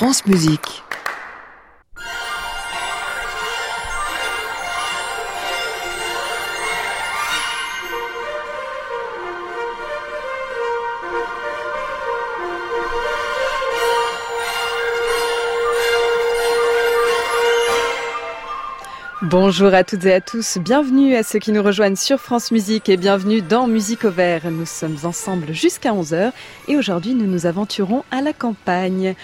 France Musique. Bonjour à toutes et à tous, bienvenue à ceux qui nous rejoignent sur France Musique et bienvenue dans Musique au vert. Nous sommes ensemble jusqu'à 11h et aujourd'hui nous nous aventurons à la campagne.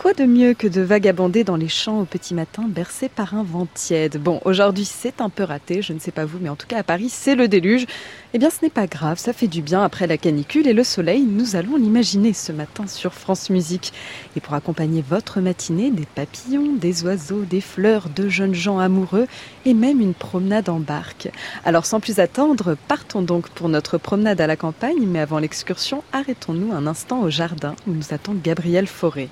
Quoi de mieux que de vagabonder dans les champs au petit matin bercé par un vent tiède? Bon, aujourd'hui c'est un peu raté, je ne sais pas vous, mais en tout cas à Paris c'est le déluge. Eh bien ce n'est pas grave, ça fait du bien après la canicule et le soleil, nous allons l'imaginer ce matin sur France Musique. Et pour accompagner votre matinée, des papillons, des oiseaux, des fleurs, de jeunes gens amoureux et même une promenade en barque. Alors sans plus attendre, partons donc pour notre promenade à la campagne, mais avant l'excursion, arrêtons-nous un instant au jardin où nous attend Gabriel Forêt.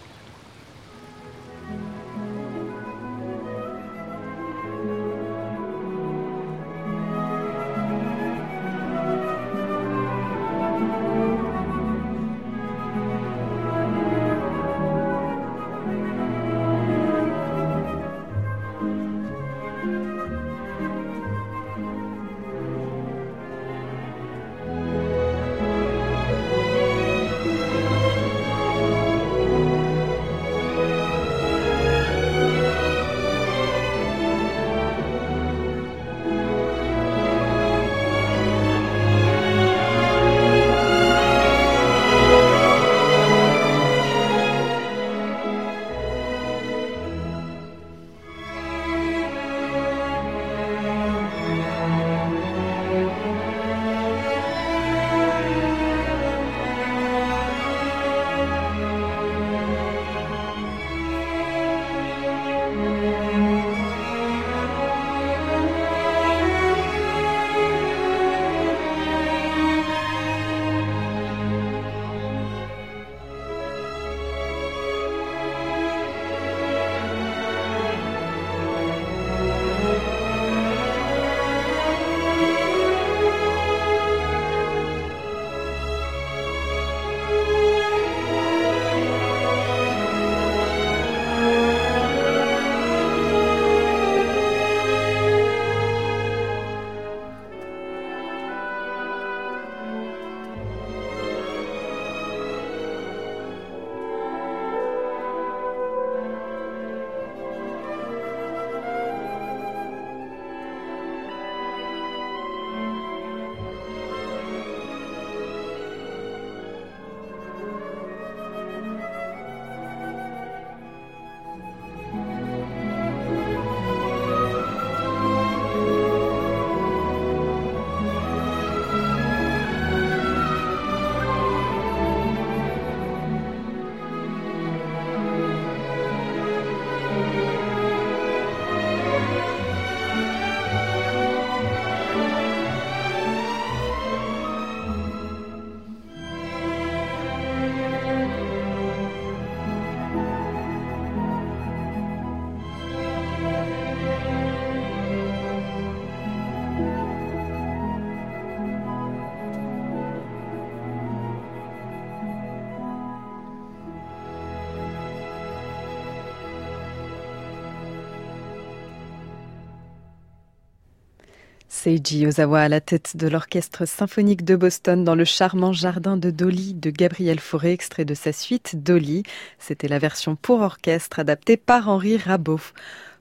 Seiji Ozawa à la tête de l'Orchestre symphonique de Boston dans le charmant jardin de Dolly de Gabriel Fauré, extrait de sa suite Dolly. C'était la version pour orchestre adaptée par Henri Rabault.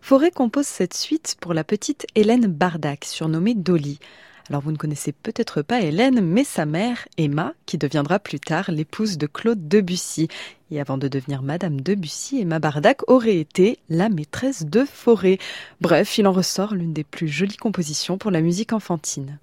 Fauré compose cette suite pour la petite Hélène Bardac, surnommée Dolly. Alors vous ne connaissez peut-être pas Hélène, mais sa mère, Emma, qui deviendra plus tard l'épouse de Claude Debussy. Et avant de devenir Madame Debussy, Emma Bardac aurait été la maîtresse de Forêt. Bref, il en ressort l'une des plus jolies compositions pour la musique enfantine.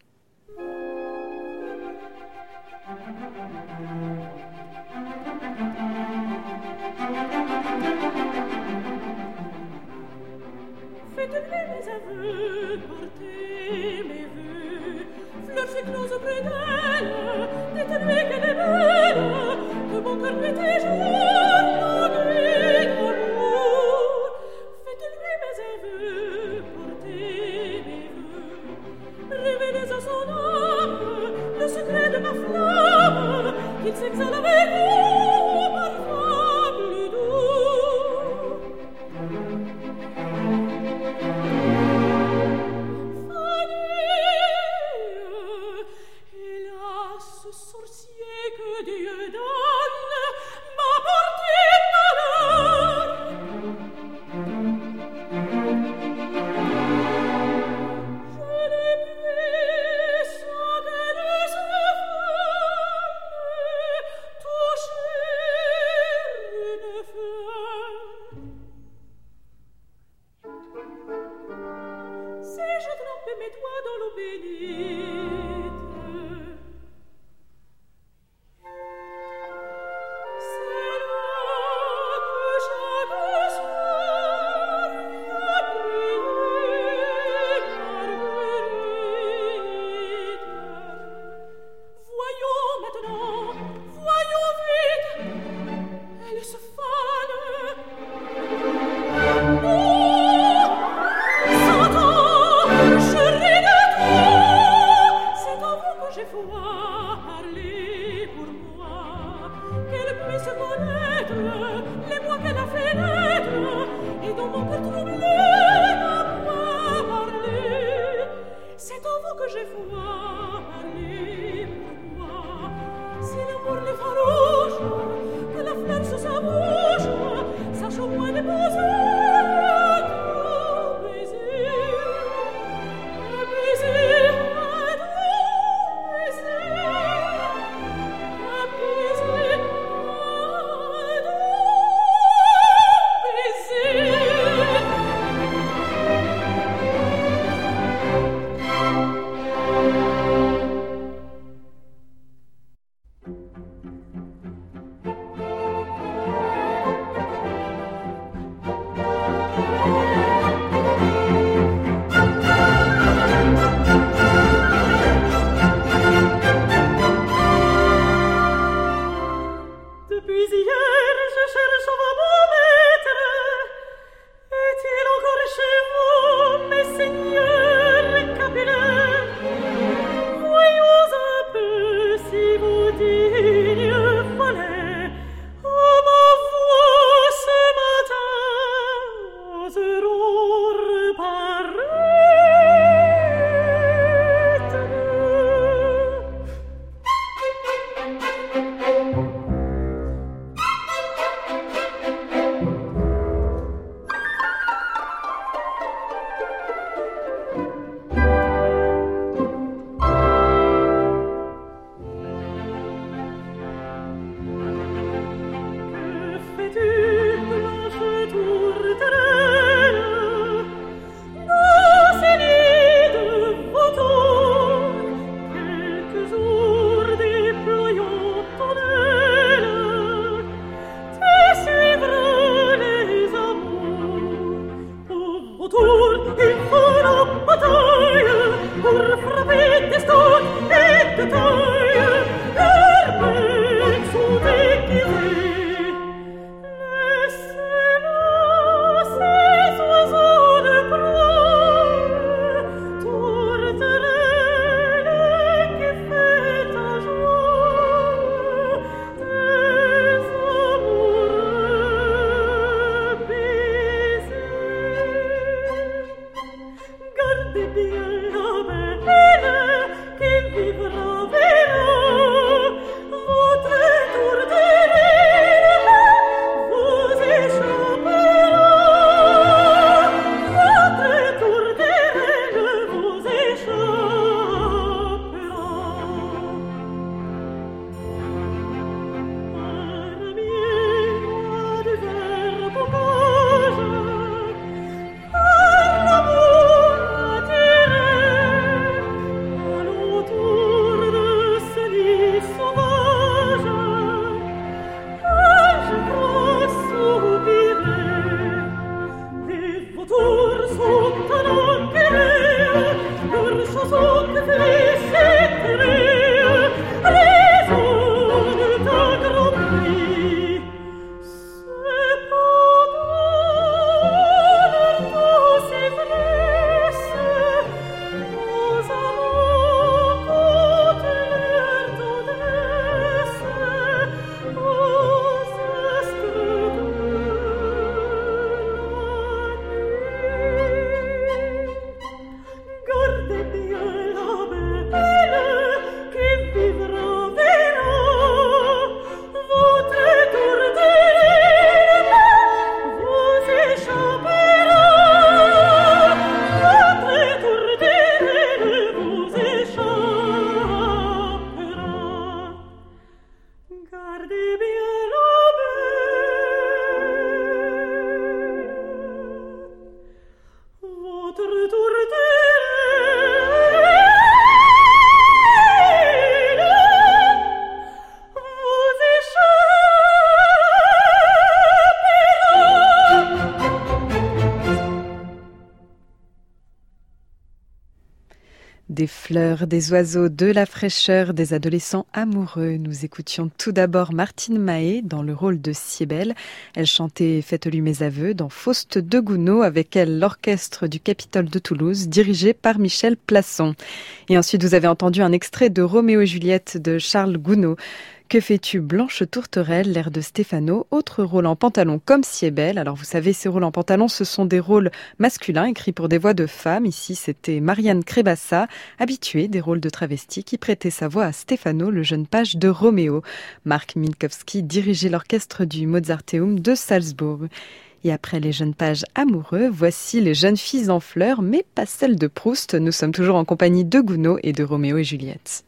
Fleurs, des oiseaux, de la fraîcheur, des adolescents amoureux. Nous écoutions tout d'abord Martine Mahé dans le rôle de Siebel. Elle chantait Faites-lui mes aveux dans Faust de Gounod avec elle l'orchestre du Capitole de Toulouse dirigé par Michel Plasson. Et ensuite vous avez entendu un extrait de Roméo et Juliette de Charles Gounod Que fais-tu Blanche Tourterelle, l'air de Stéphano, autre rôle en pantalon comme si. Alors vous savez, ces rôles en pantalon, ce sont des rôles masculins écrits pour des voix de femmes. Ici, c'était Marianne Crébassa, habituée des rôles de travesti, qui prêtait sa voix à Stéphano, le jeune page de Roméo. Marc Minkowski dirigeait l'orchestre du Mozarteum de Salzbourg. Et après les jeunes pages amoureux, voici les jeunes filles en fleurs, mais pas celles de Proust. Nous sommes toujours en compagnie de Gounod et de Roméo et Juliette.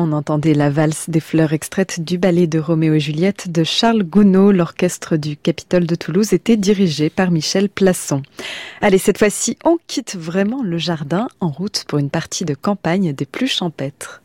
On entendait la valse des fleurs extraites du ballet de Roméo et Juliette de Charles Gounod. L'orchestre du Capitole de Toulouse était dirigé par Michel Plasson. Allez, cette fois-ci, on quitte vraiment le jardin en route pour une partie de campagne des plus champêtres.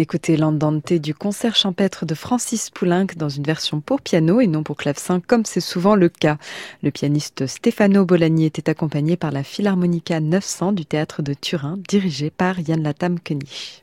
Écoutait l'andante du concert champêtre de Francis Poulenc dans une version pour piano et non pour clavecin comme c'est souvent le cas. Le pianiste Stefano Bolani était accompagné par la Philharmonica 900 du théâtre de Turin dirigée par Jan Latam König.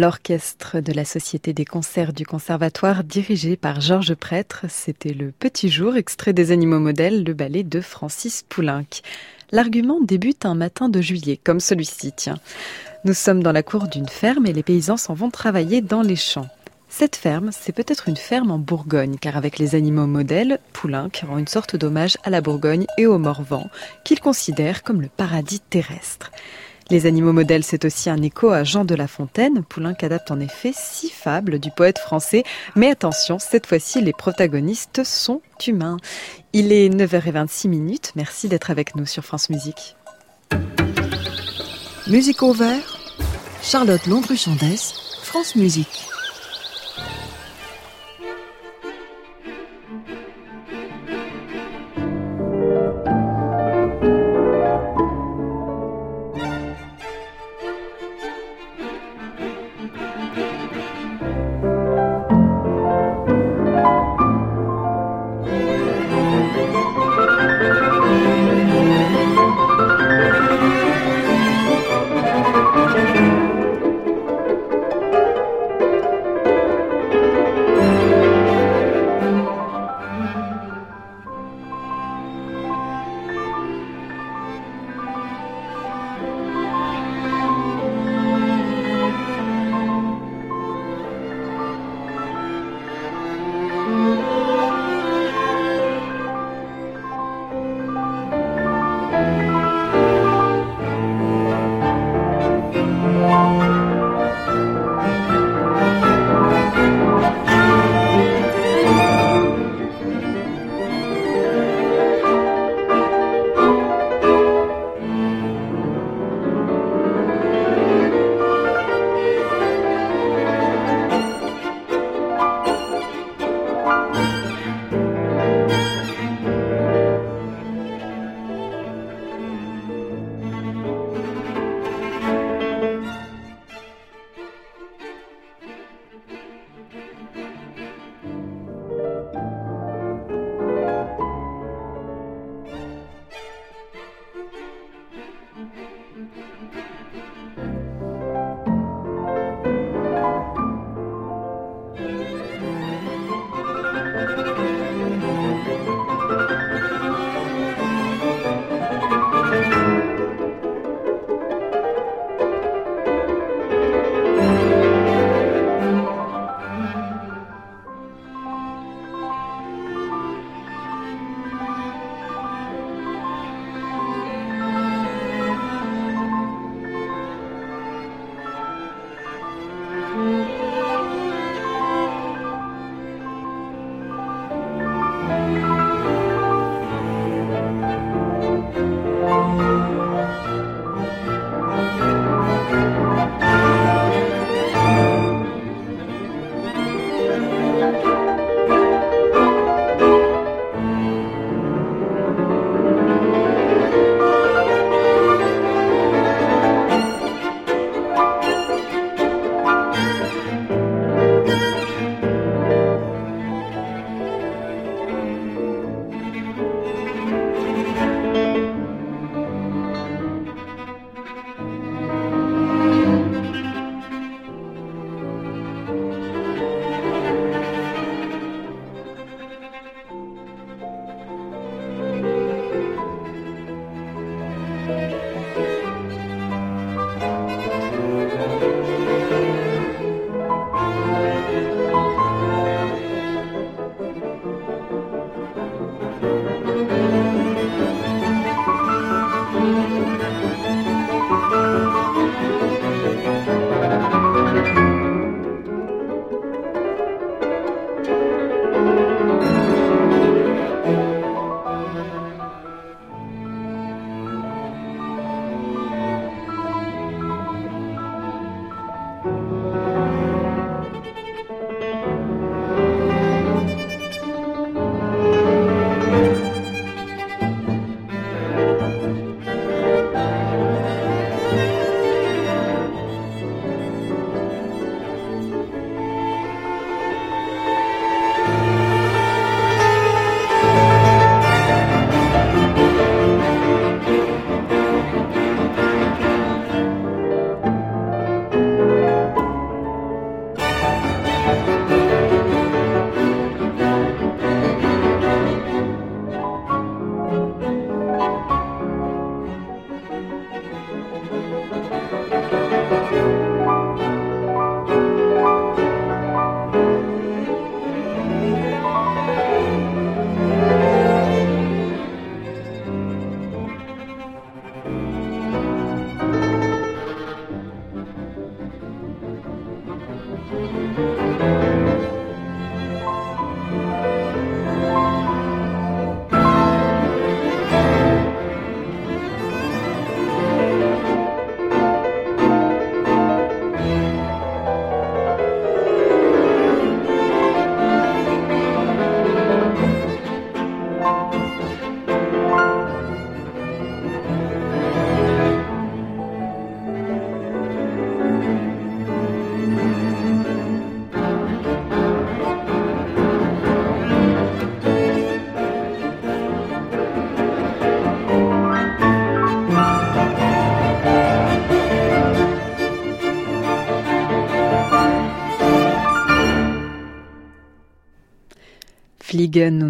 L'orchestre de la Société des concerts du Conservatoire dirigé par Georges Prêtre, c'était le Petit Jour, extrait des Animaux modèles, le ballet de Francis Poulenc. L'argument débute un matin de juillet, comme celui-ci, tiens. Nous sommes dans la cour d'une ferme et les paysans s'en vont travailler dans les champs. Cette ferme, c'est peut-être une ferme en Bourgogne, car avec les animaux modèles, Poulenc rend une sorte d'hommage à la Bourgogne et au Morvan, qu'il considère comme le paradis terrestre. Les animaux modèles, c'est aussi un écho à Jean de La Fontaine. Poulenc adapte en effet six fables du poète français. Mais attention, cette fois-ci, les protagonistes sont humains. Il est 9h26 minutes. Merci d'être avec nous sur France Musique. Musique au vert, Charlotte Londru-Chandès, France Musique.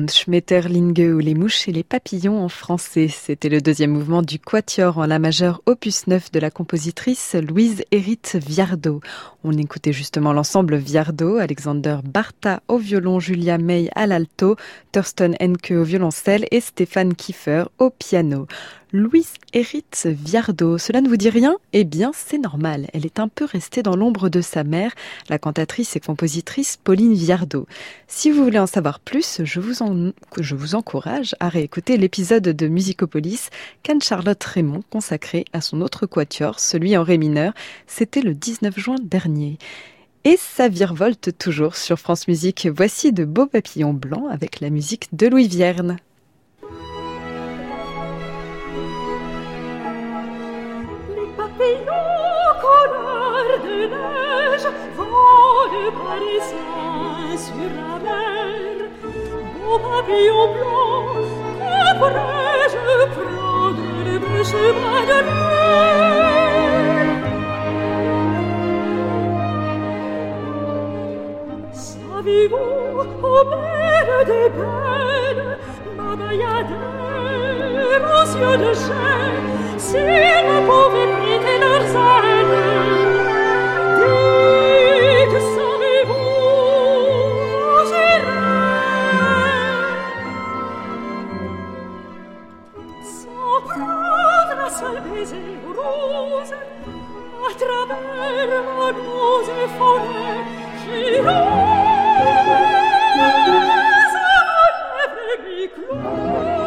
Schmetterlinge ou les mouches et les papillons en français. C'était le deuxième mouvement du Quatuor en la majeure opus 9 de la compositrice Louise Hérite Viardot. On écoutait justement l'ensemble Viardot, Alexander Bartha au violon, Julia May à l'alto, Thurston Henke au violoncelle et Stéphane Kiefer au piano. Louise Eritz Viardot. Cela ne vous dit rien? Eh bien, c'est normal. Elle est un peu restée dans l'ombre de sa mère, la cantatrice et compositrice Pauline Viardot. Si vous voulez en savoir plus, je vous, je encourage à réécouter l'épisode de Musicopolis qu'Anne-Charlotte Raymond consacré à son autre quatuor, celui en ré mineur. C'était le 19 juin dernier. Et ça virevolte toujours sur France Musique. Voici de beaux papillons blancs avec la musique de Louis Vierne. papillons couleur de neige volent parisien sur la mer. Beau papillon blanc, que pourrais-je prendre le chemin de l'air Savez-vous, ô belle des belles, Sancte Virginia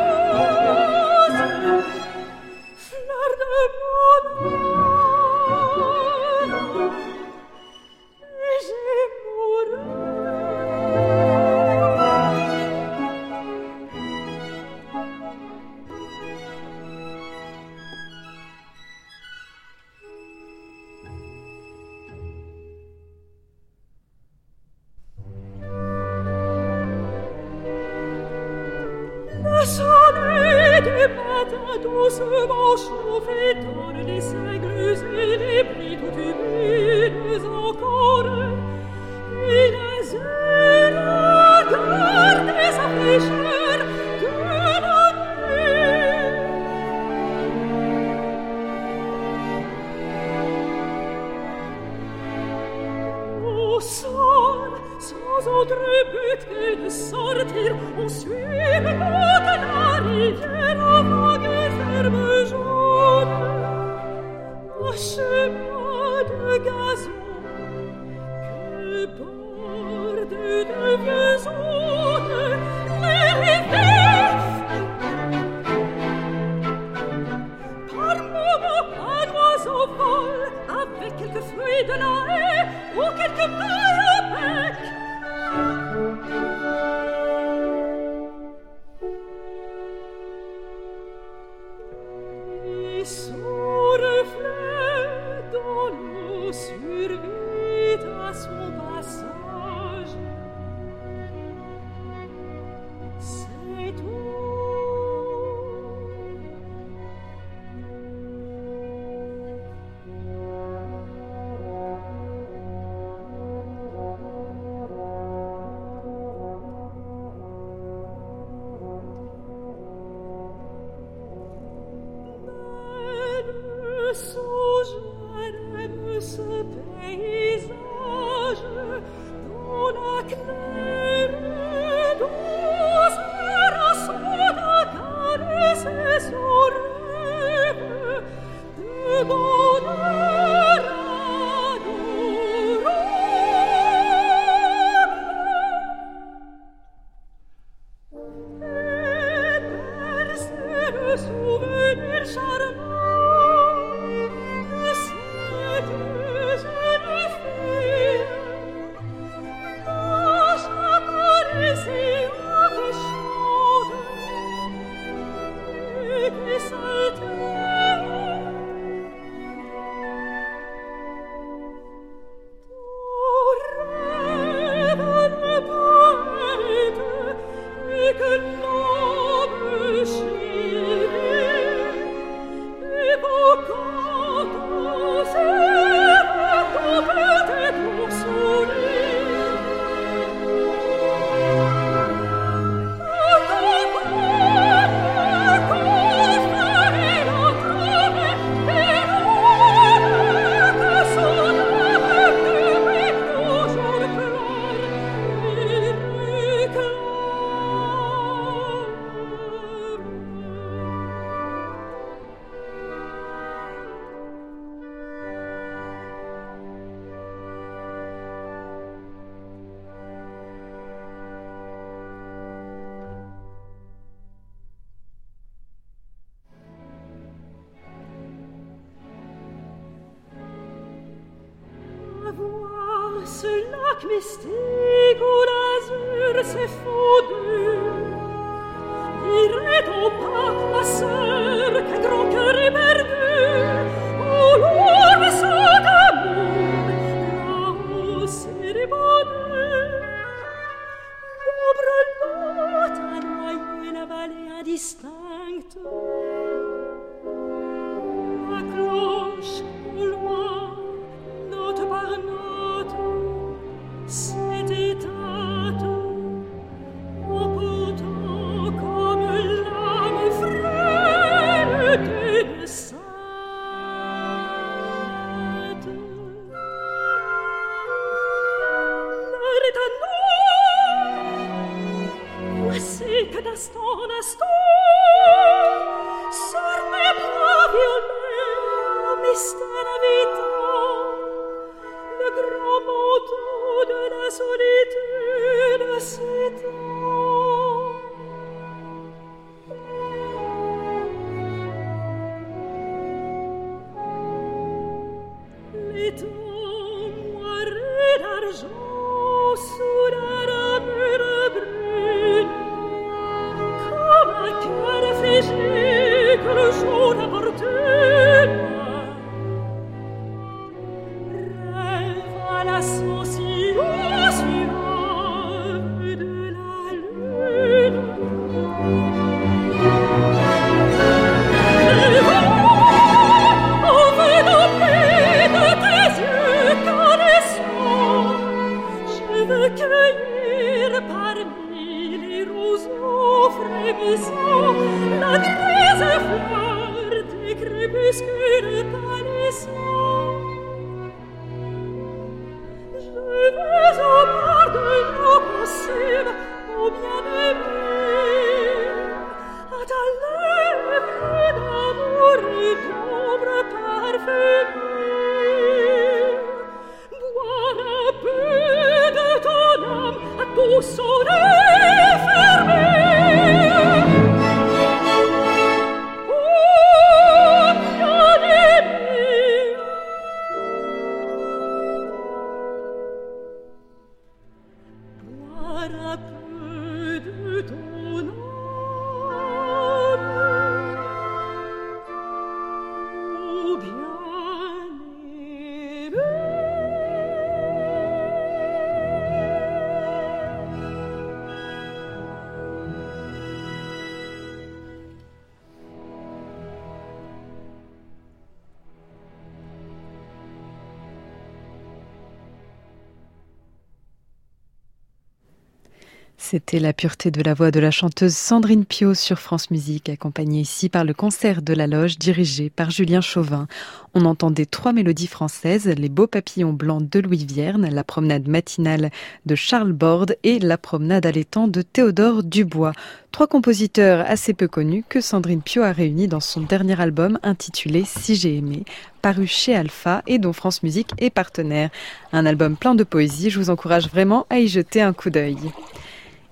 C'était la pureté de la voix de la chanteuse Sandrine Pio sur France Musique, accompagnée ici par le concert de la loge dirigé par Julien Chauvin. On entendait trois mélodies françaises, Les beaux papillons blancs de Louis Vierne, La promenade matinale de Charles Borde et La promenade à l'étang de Théodore Dubois. Trois compositeurs assez peu connus que Sandrine Pio a réunis dans son dernier album intitulé Si j'ai aimé, paru chez Alpha et dont France Musique est partenaire. Un album plein de poésie, je vous encourage vraiment à y jeter un coup d'œil.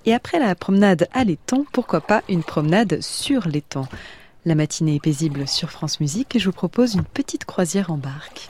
Et après la promenade à l'étang, pourquoi pas une promenade sur l'étang La matinée est paisible sur France Musique et je vous propose une petite croisière en barque.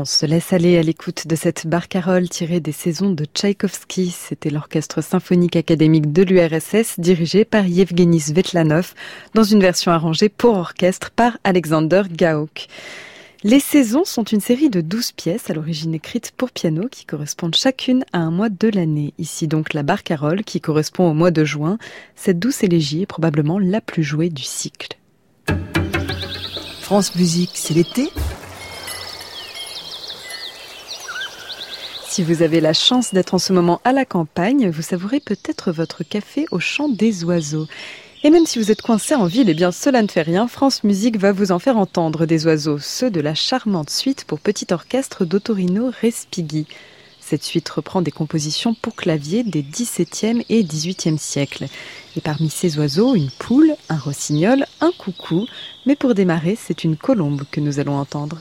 On se laisse aller à l'écoute de cette barcarolle tirée des saisons de Tchaïkovski. C'était l'orchestre symphonique académique de l'URSS dirigé par Yevgeny Svetlanov dans une version arrangée pour orchestre par Alexander Gauck. Les saisons sont une série de douze pièces à l'origine écrites pour piano qui correspondent chacune à un mois de l'année. Ici donc la barcarolle qui correspond au mois de juin. Cette douce élégie est probablement la plus jouée du cycle. France Musique, c'est l'été? Si vous avez la chance d'être en ce moment à la campagne, vous savourez peut-être votre café au chant des oiseaux. Et même si vous êtes coincé en ville, eh bien cela ne fait rien. France Musique va vous en faire entendre des oiseaux, ceux de la charmante suite pour petit orchestre d'Otorino Respighi. Cette suite reprend des compositions pour clavier des XVIIe et XVIIIe siècles. Et parmi ces oiseaux, une poule, un rossignol, un coucou. Mais pour démarrer, c'est une colombe que nous allons entendre.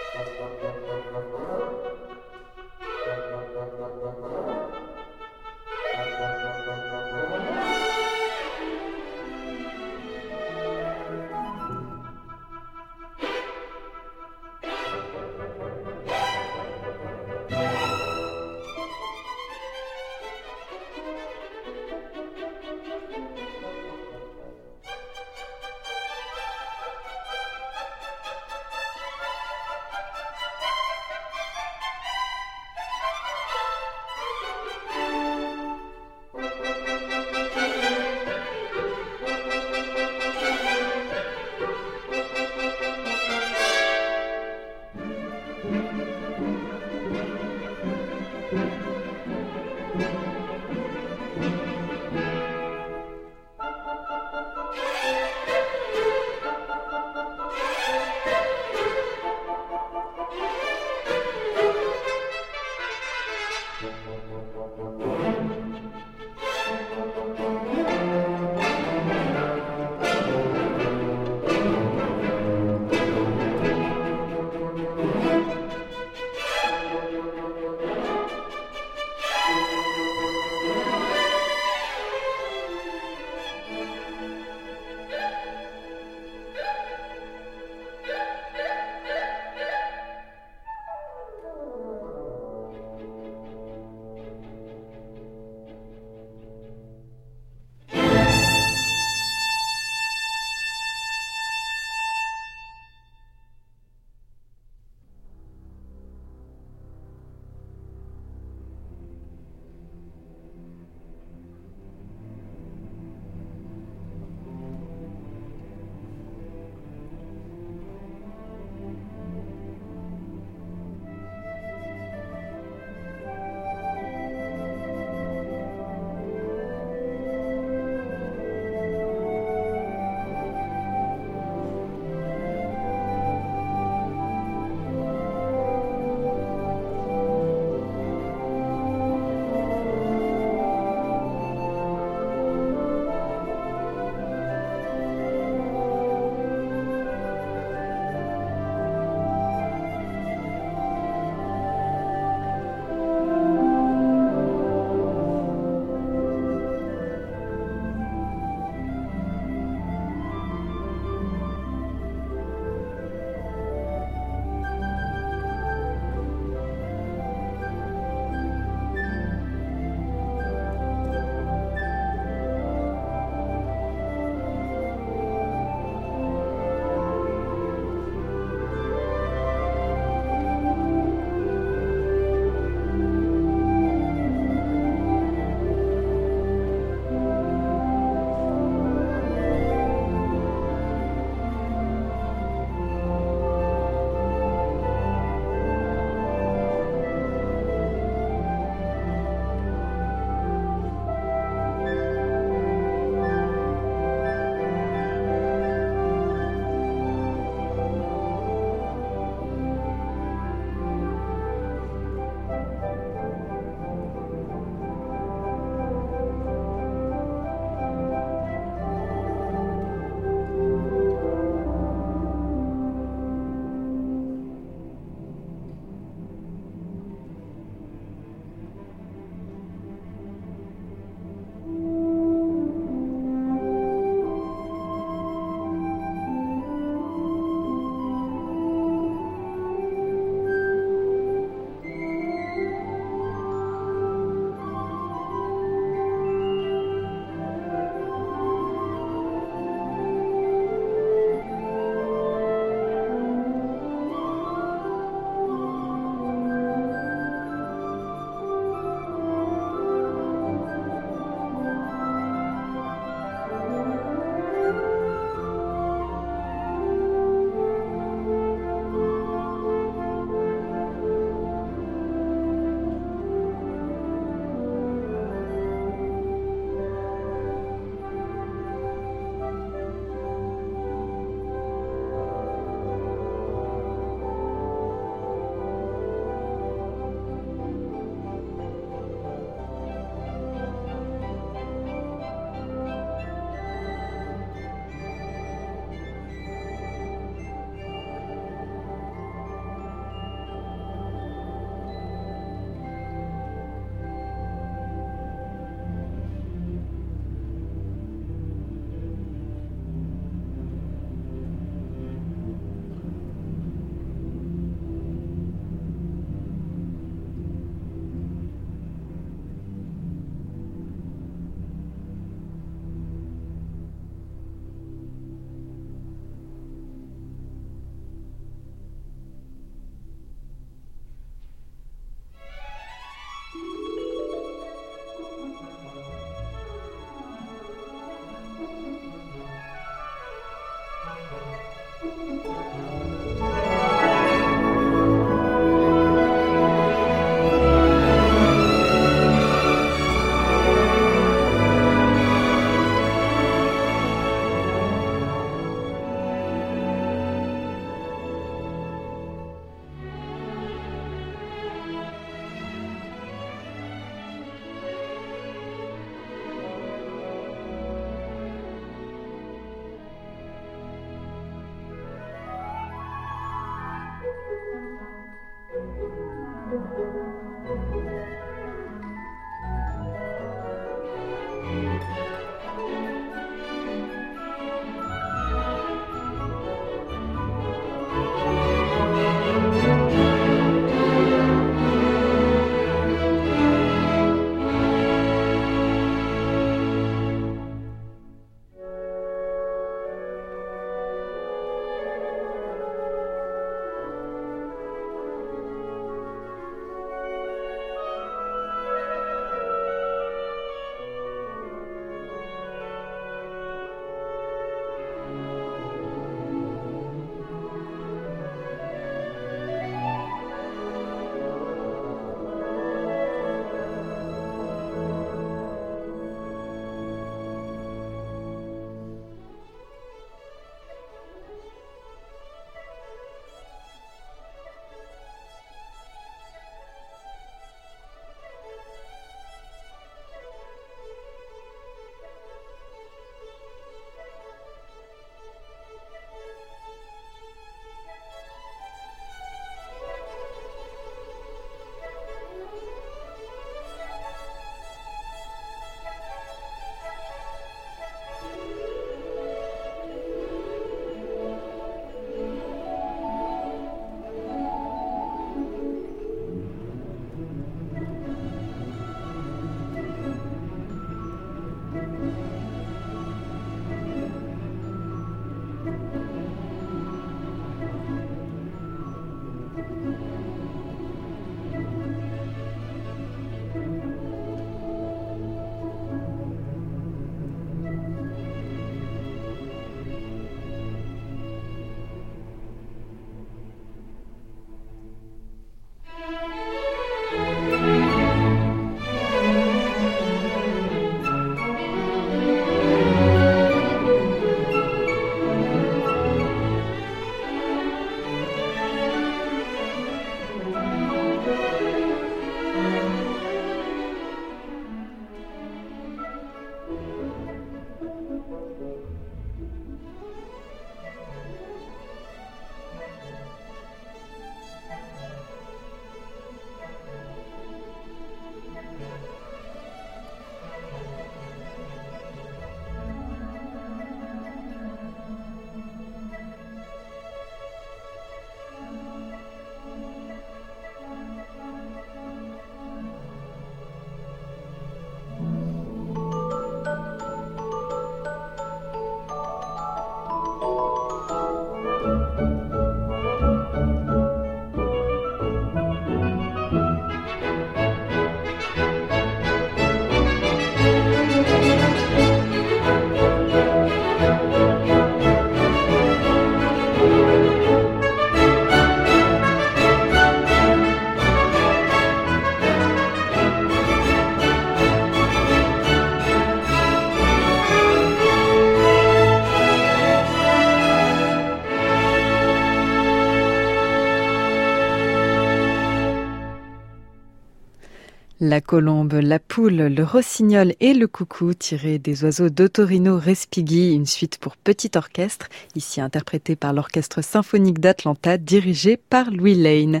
La colombe, la poule, le rossignol et le coucou tirés des oiseaux d'Otorino Respighi, une suite pour petit orchestre, ici interprétée par l'Orchestre symphonique d'Atlanta dirigé par Louis Lane.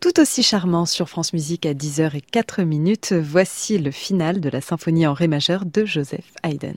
Tout aussi charmant sur France Musique à 10h04 minutes, voici le final de la symphonie en ré majeur de Joseph Haydn.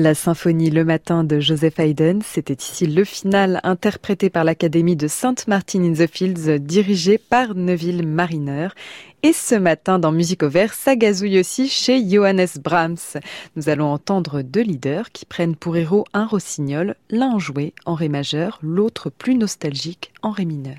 La symphonie Le Matin de Joseph Haydn, c'était ici le final interprété par l'Académie de Sainte Martin in the Fields, dirigé par Neville Mariner. Et ce matin, dans Musique au vert, ça gazouille aussi chez Johannes Brahms. Nous allons entendre deux leaders qui prennent pour héros un rossignol, l'un joué en ré majeur, l'autre plus nostalgique en ré mineur.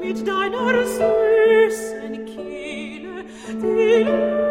mit deiner süßen Kehle die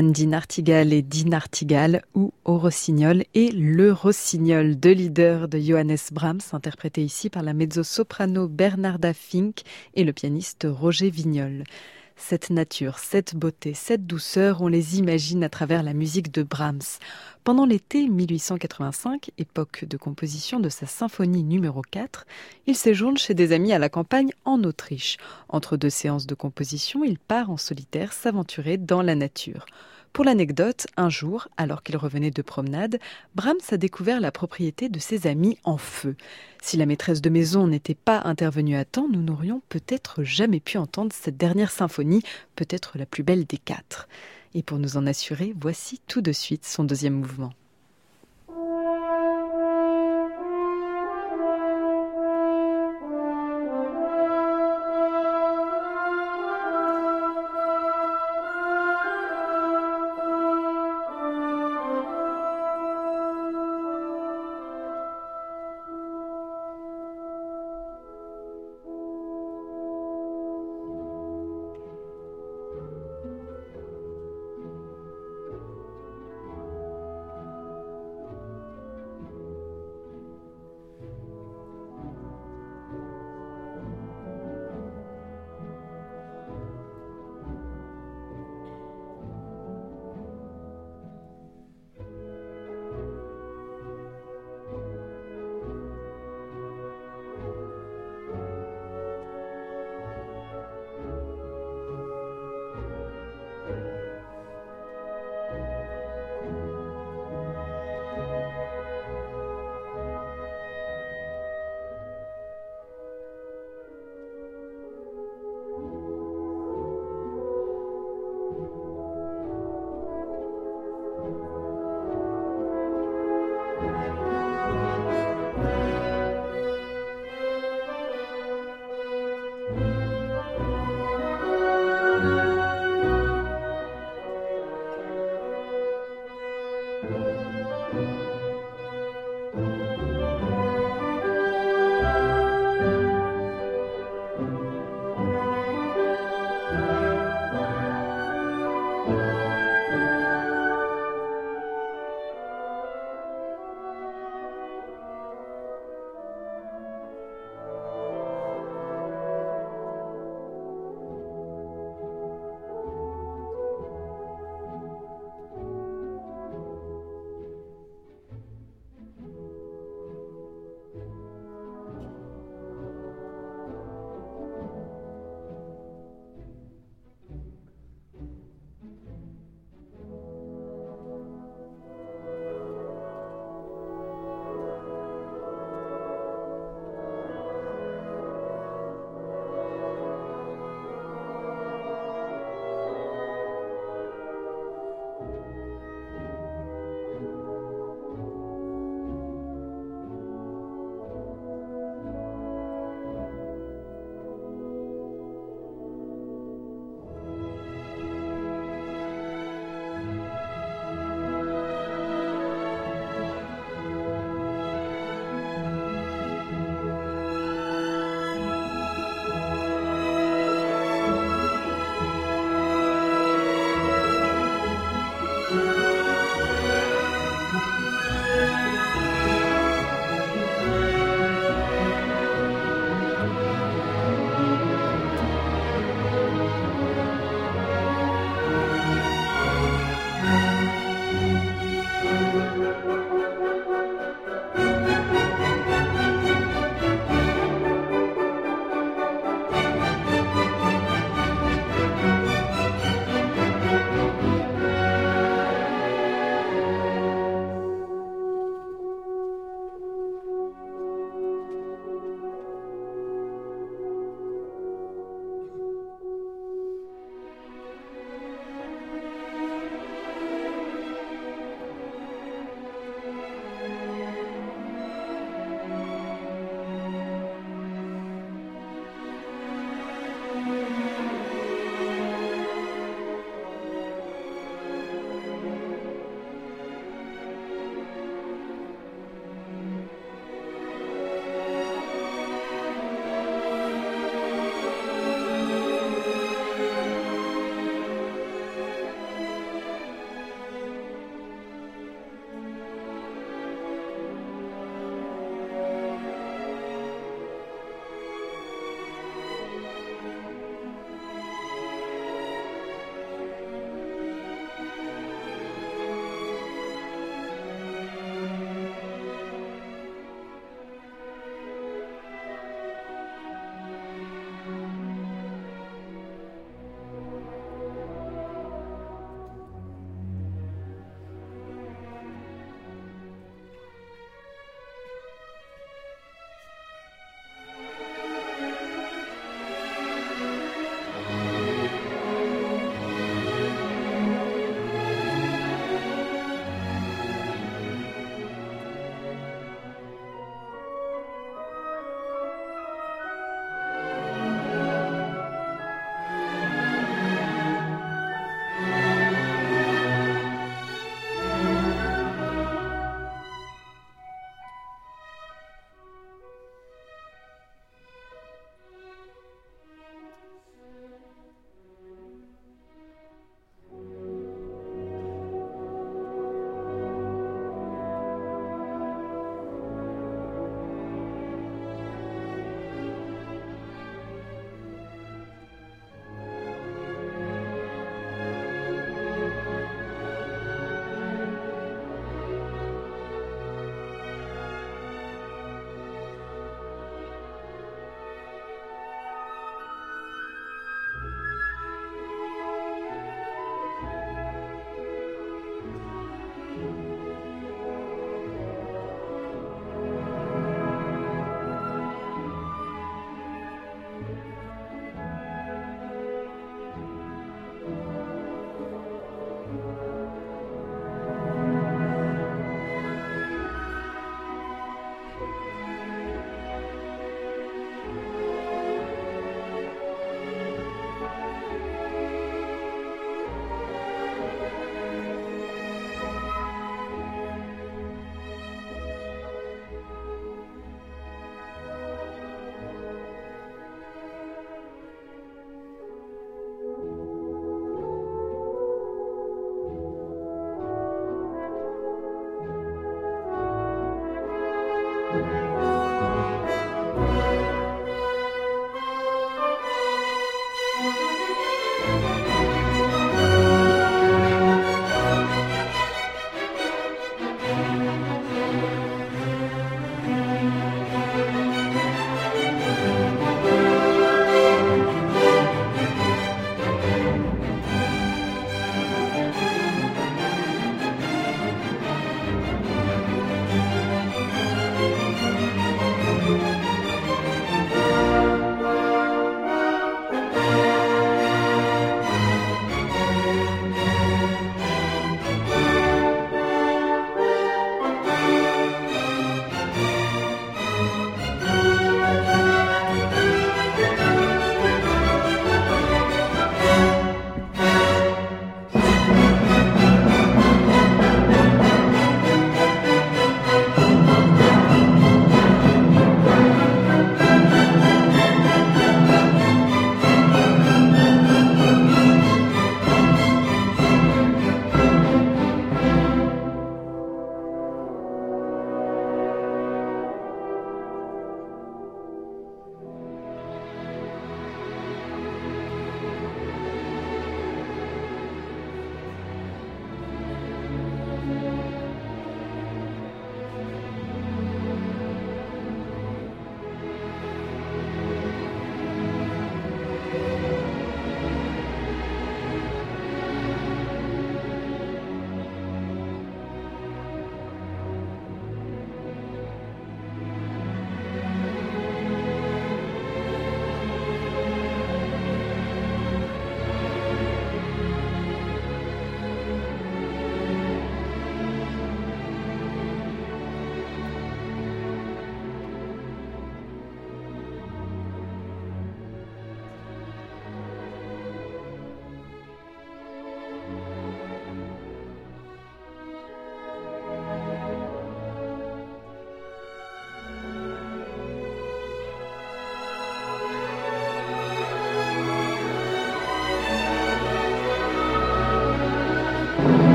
Anne Dinartigal et Dinartigal ou Au Rossignol et Le Rossignol, deux leaders de Johannes Brahms, interprétés ici par la mezzo-soprano Bernarda Fink et le pianiste Roger Vignol. Cette nature, cette beauté, cette douceur, on les imagine à travers la musique de Brahms. Pendant l'été 1885, époque de composition de sa symphonie numéro 4, il séjourne chez des amis à la campagne en Autriche. Entre deux séances de composition, il part en solitaire s'aventurer dans la nature. Pour l'anecdote, un jour, alors qu'il revenait de promenade, Brahms a découvert la propriété de ses amis en feu. Si la maîtresse de maison n'était pas intervenue à temps, nous n'aurions peut-être jamais pu entendre cette dernière symphonie, peut-être la plus belle des quatre. Et pour nous en assurer, voici tout de suite son deuxième mouvement.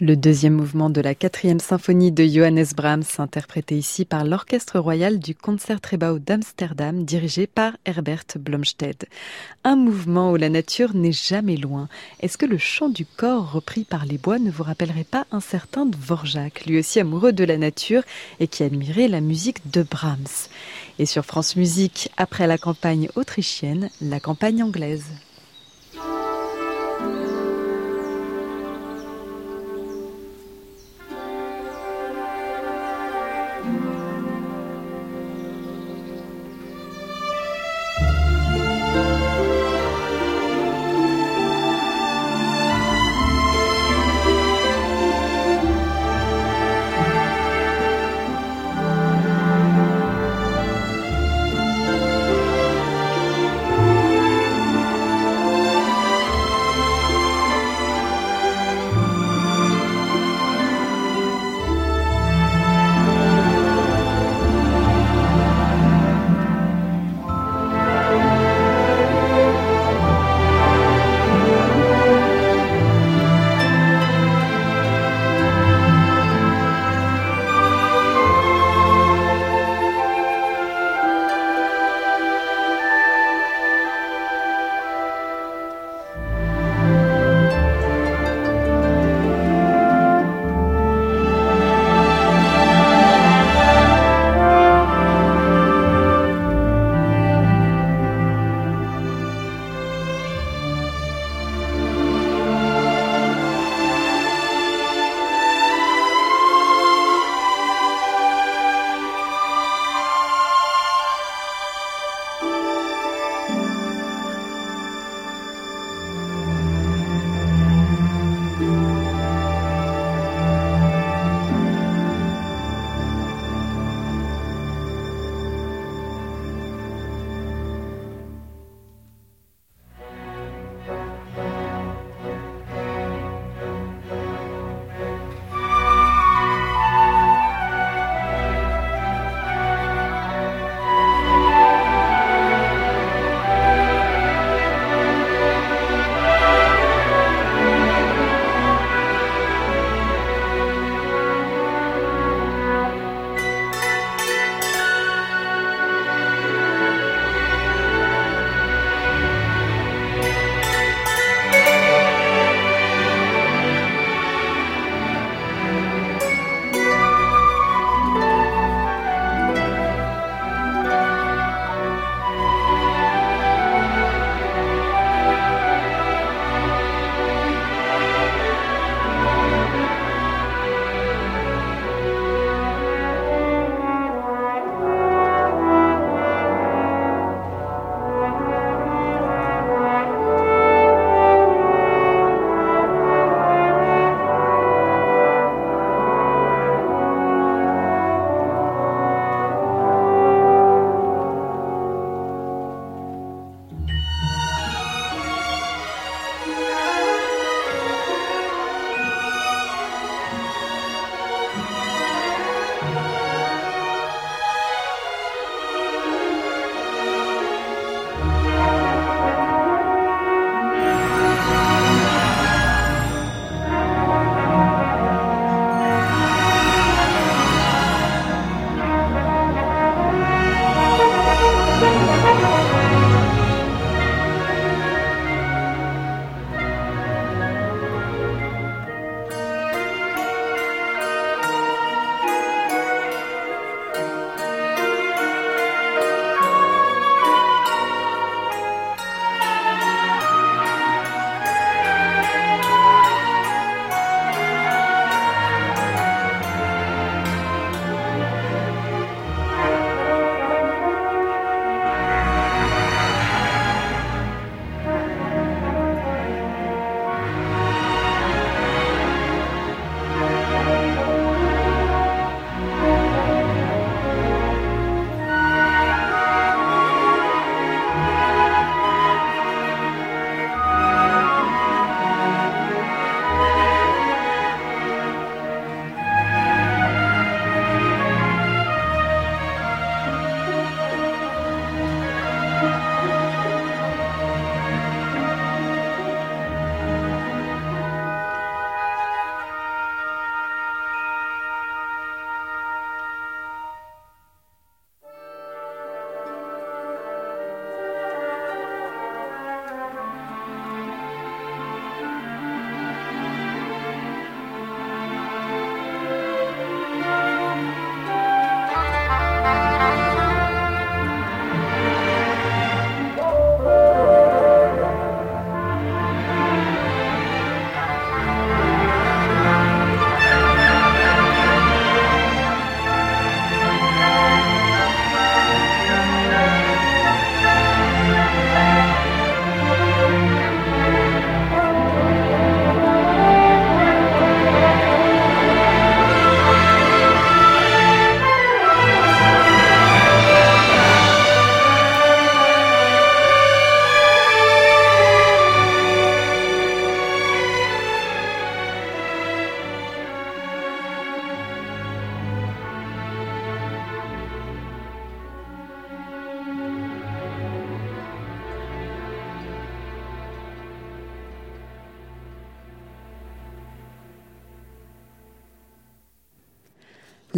Le deuxième mouvement de la quatrième symphonie de Johannes Brahms, interprété ici par l'Orchestre royal du Concertgebouw d'Amsterdam, dirigé par Herbert Blomstedt. Un mouvement où la nature n'est jamais loin. Est-ce que le chant du corps repris par les bois ne vous rappellerait pas un certain Dvorak, lui aussi amoureux de la nature et qui admirait la musique de Brahms? Et sur France Musique, après la campagne autrichienne, la campagne anglaise.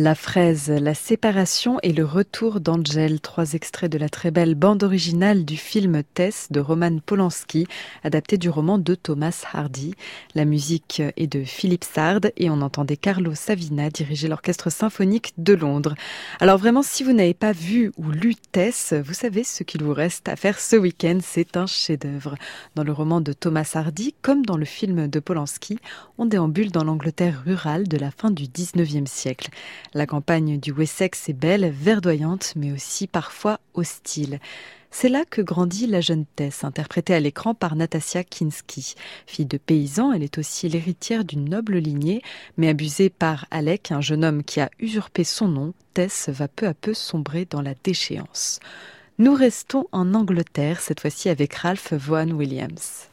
La fraise, la séparation et le retour d'Angel, trois extraits de la très belle bande originale du film Tess de Roman Polanski, adapté du roman de Thomas Hardy. La musique est de Philippe Sard et on entendait Carlo Savina diriger l'orchestre symphonique de Londres. Alors vraiment, si vous n'avez pas vu ou lu Tess, vous savez ce qu'il vous reste à faire ce week-end, c'est un chef-d'œuvre. Dans le roman de Thomas Hardy, comme dans le film de Polanski, on déambule dans l'Angleterre rurale de la fin du 19e siècle. La campagne du Wessex est belle, verdoyante, mais aussi parfois hostile. C'est là que grandit la jeune Tess, interprétée à l'écran par Natasia Kinski. Fille de paysan, elle est aussi l'héritière d'une noble lignée, mais abusée par Alec, un jeune homme qui a usurpé son nom, Tess va peu à peu sombrer dans la déchéance. Nous restons en Angleterre, cette fois-ci avec Ralph Vaughan Williams.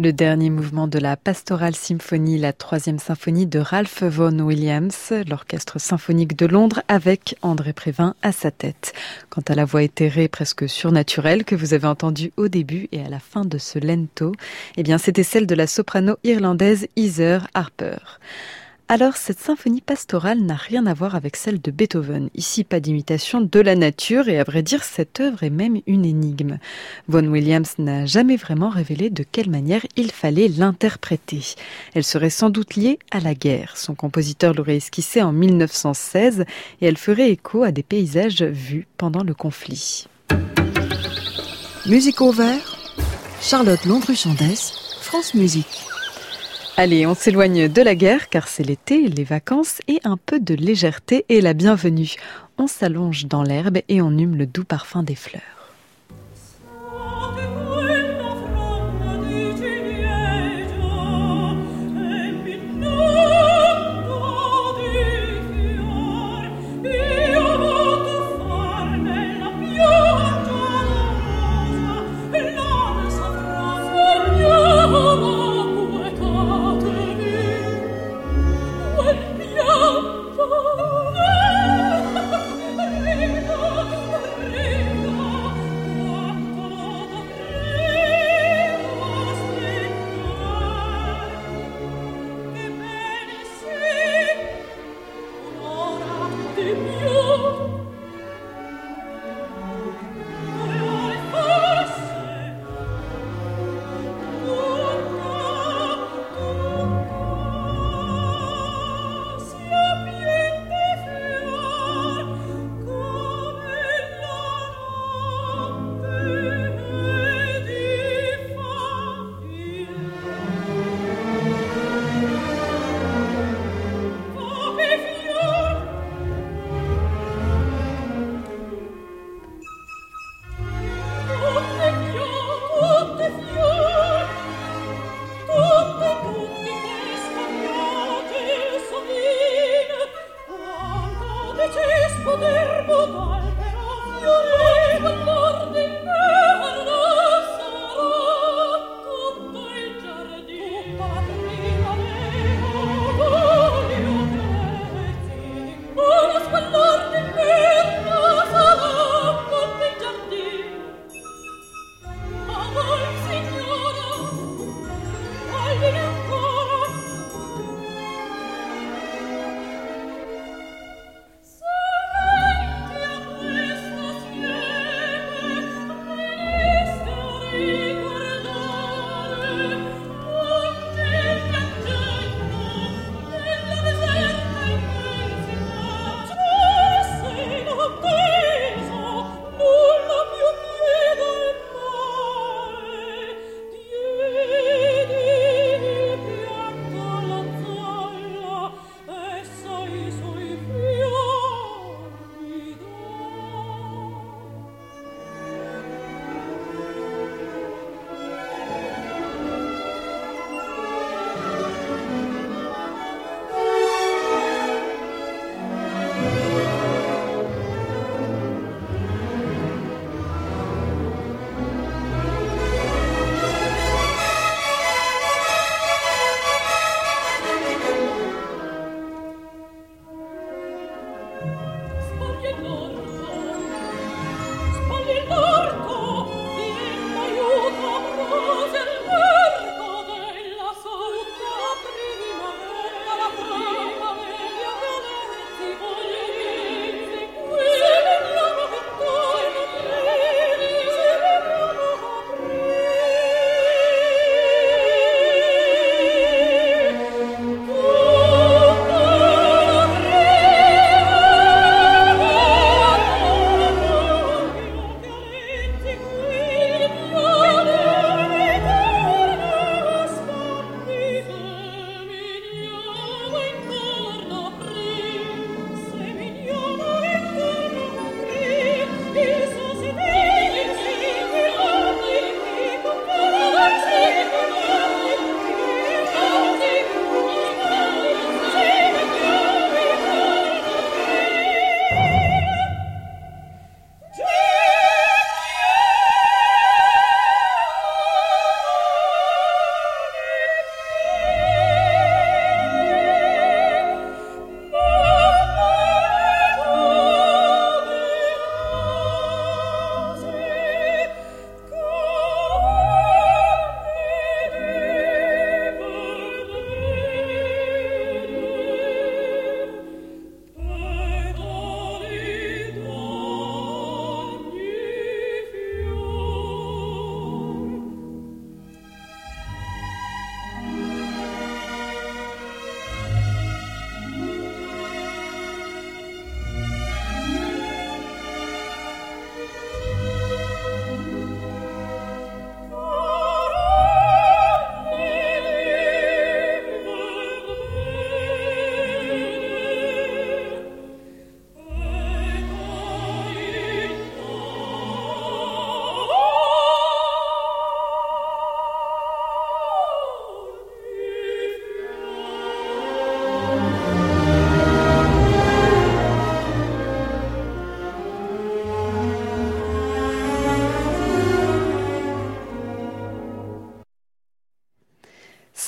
Le dernier mouvement de la Pastoral Symphonie, la troisième symphonie de Ralph Vaughan Williams, l'orchestre symphonique de Londres avec André Prévin à sa tête. Quant à la voix éthérée presque surnaturelle que vous avez entendue au début et à la fin de ce lento, eh bien c'était celle de la soprano irlandaise Heather Harper. Alors cette symphonie pastorale n'a rien à voir avec celle de Beethoven. Ici, pas d'imitation de la nature et à vrai dire, cette œuvre est même une énigme. Vaughan Williams n'a jamais vraiment révélé de quelle manière il fallait l'interpréter. Elle serait sans doute liée à la guerre. Son compositeur l'aurait esquissée en 1916 et elle ferait écho à des paysages vus pendant le conflit. Musique au vert, Charlotte Landru-Chandès, France Musique. Allez, on s'éloigne de la guerre car c'est l'été, les vacances et un peu de légèreté et la bienvenue. On s'allonge dans l'herbe et on hume le doux parfum des fleurs.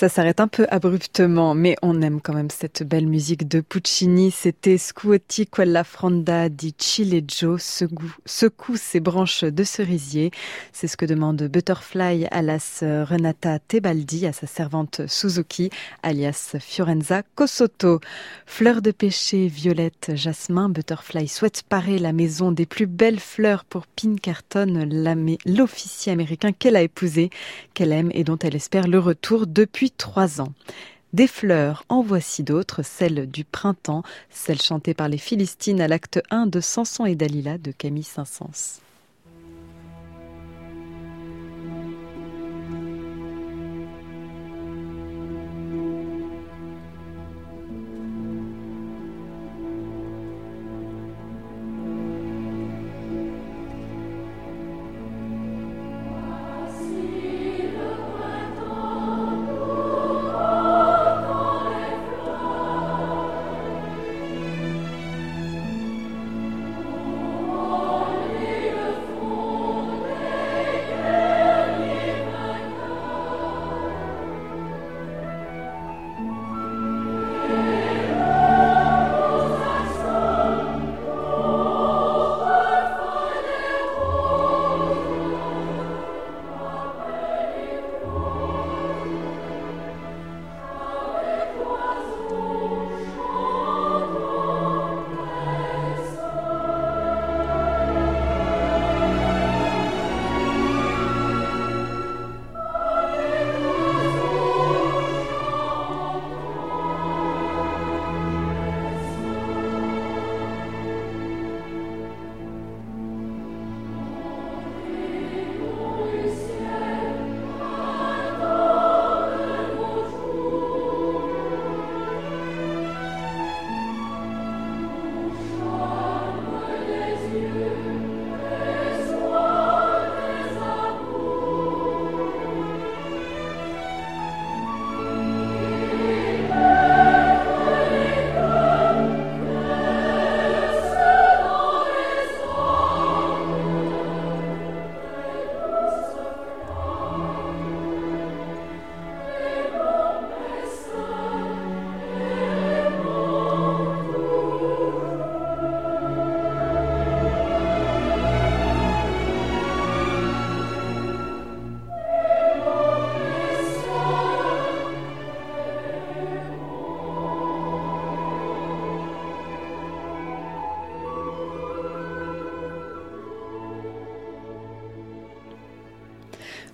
Ça s'arrête un peu abruptement, mais on aime quand même cette belle musique de Puccini. C'était Scuoti quella fronda di Cileggio, secoue ses branches de cerisier. C'est ce que demande Butterfly alias Renata Tebaldi à sa servante Suzuki, alias Fiorenza Cosotto. Fleur de péché, violette, jasmin, Butterfly souhaite parer la maison des plus belles fleurs pour Pinkerton, l'officier américain qu'elle a épousé, qu'elle aime et dont elle espère le retour depuis trois ans. Des fleurs, en voici d'autres, celles du printemps, celles chantées par les Philistines à l'acte 1 de Samson et Dalila de Camille Saint-Saëns.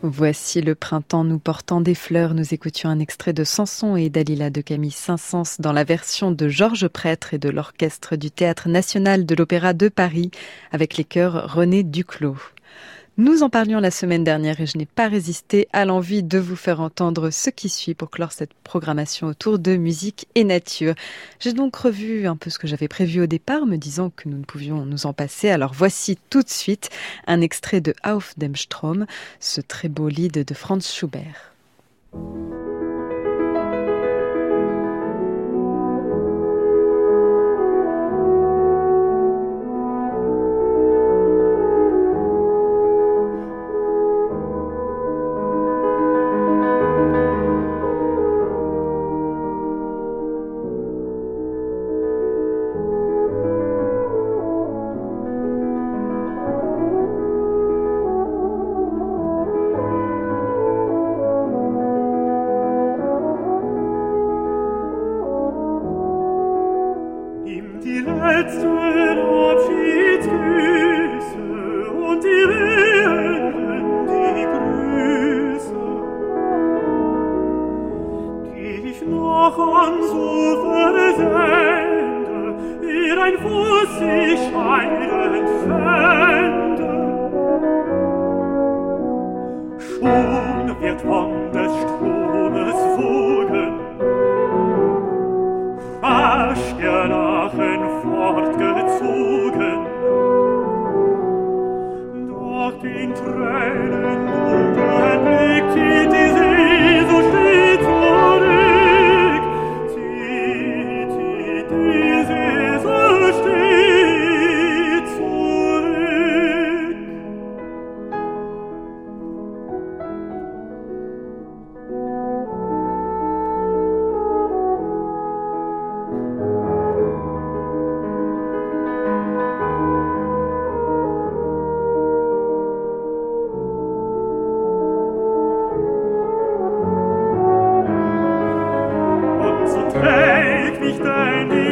Voici le printemps nous portant des fleurs. Nous écoutions un extrait de Samson et Dalila de Camille Saint-Saëns dans la version de Georges Prêtre et de l'orchestre du Théâtre national de l'Opéra de Paris avec les chœurs René Duclos. Nous en parlions la semaine dernière et je n'ai pas résisté à l'envie de vous faire entendre ce qui suit pour clore cette programmation autour de musique et nature. J'ai donc revu un peu ce que j'avais prévu au départ, me disant que nous ne pouvions nous en passer. Alors voici tout de suite un extrait de Auf dem Strom, ce très beau lead de Franz Schubert. Fähig nicht ein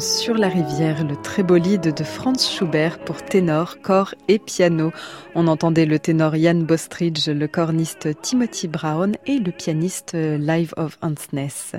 sur la rivière, le lead de Franz Schubert pour ténor, corps et piano. On entendait le ténor Jan Bostridge, le corniste Timothy Brown et le pianiste Live of Hansness.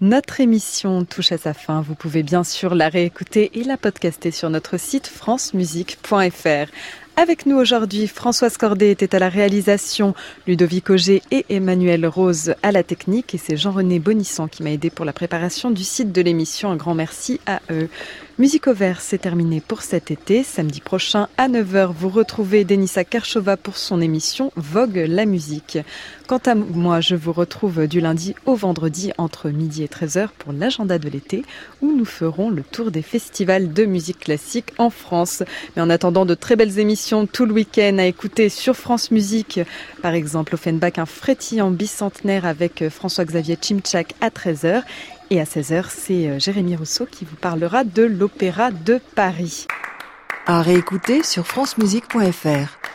Notre émission touche à sa fin. Vous pouvez bien sûr la réécouter et la podcaster sur notre site francemusique.fr. Avec nous aujourd'hui, Françoise Cordet était à la réalisation, Ludovic Auger et Emmanuel Rose à la technique et c'est Jean-René Bonisson qui m'a aidé pour la préparation du site de l'émission. Un grand merci à eux. Musique au vert, c'est terminé pour cet été. Samedi prochain à 9h, vous retrouvez Denisa Kershova pour son émission Vogue la musique. Quant à moi, je vous retrouve du lundi au vendredi entre midi et 13h pour l'agenda de l'été où nous ferons le tour des festivals de musique classique en France. Mais en attendant de très belles émissions tout le week-end à écouter sur France Musique, par exemple Offenbach, un frétillant bicentenaire avec François-Xavier Chimchak à 13h et à 16h, c'est euh, Jérémy Rousseau qui vous parlera de l'Opéra de Paris. À réécouter sur francemusique.fr.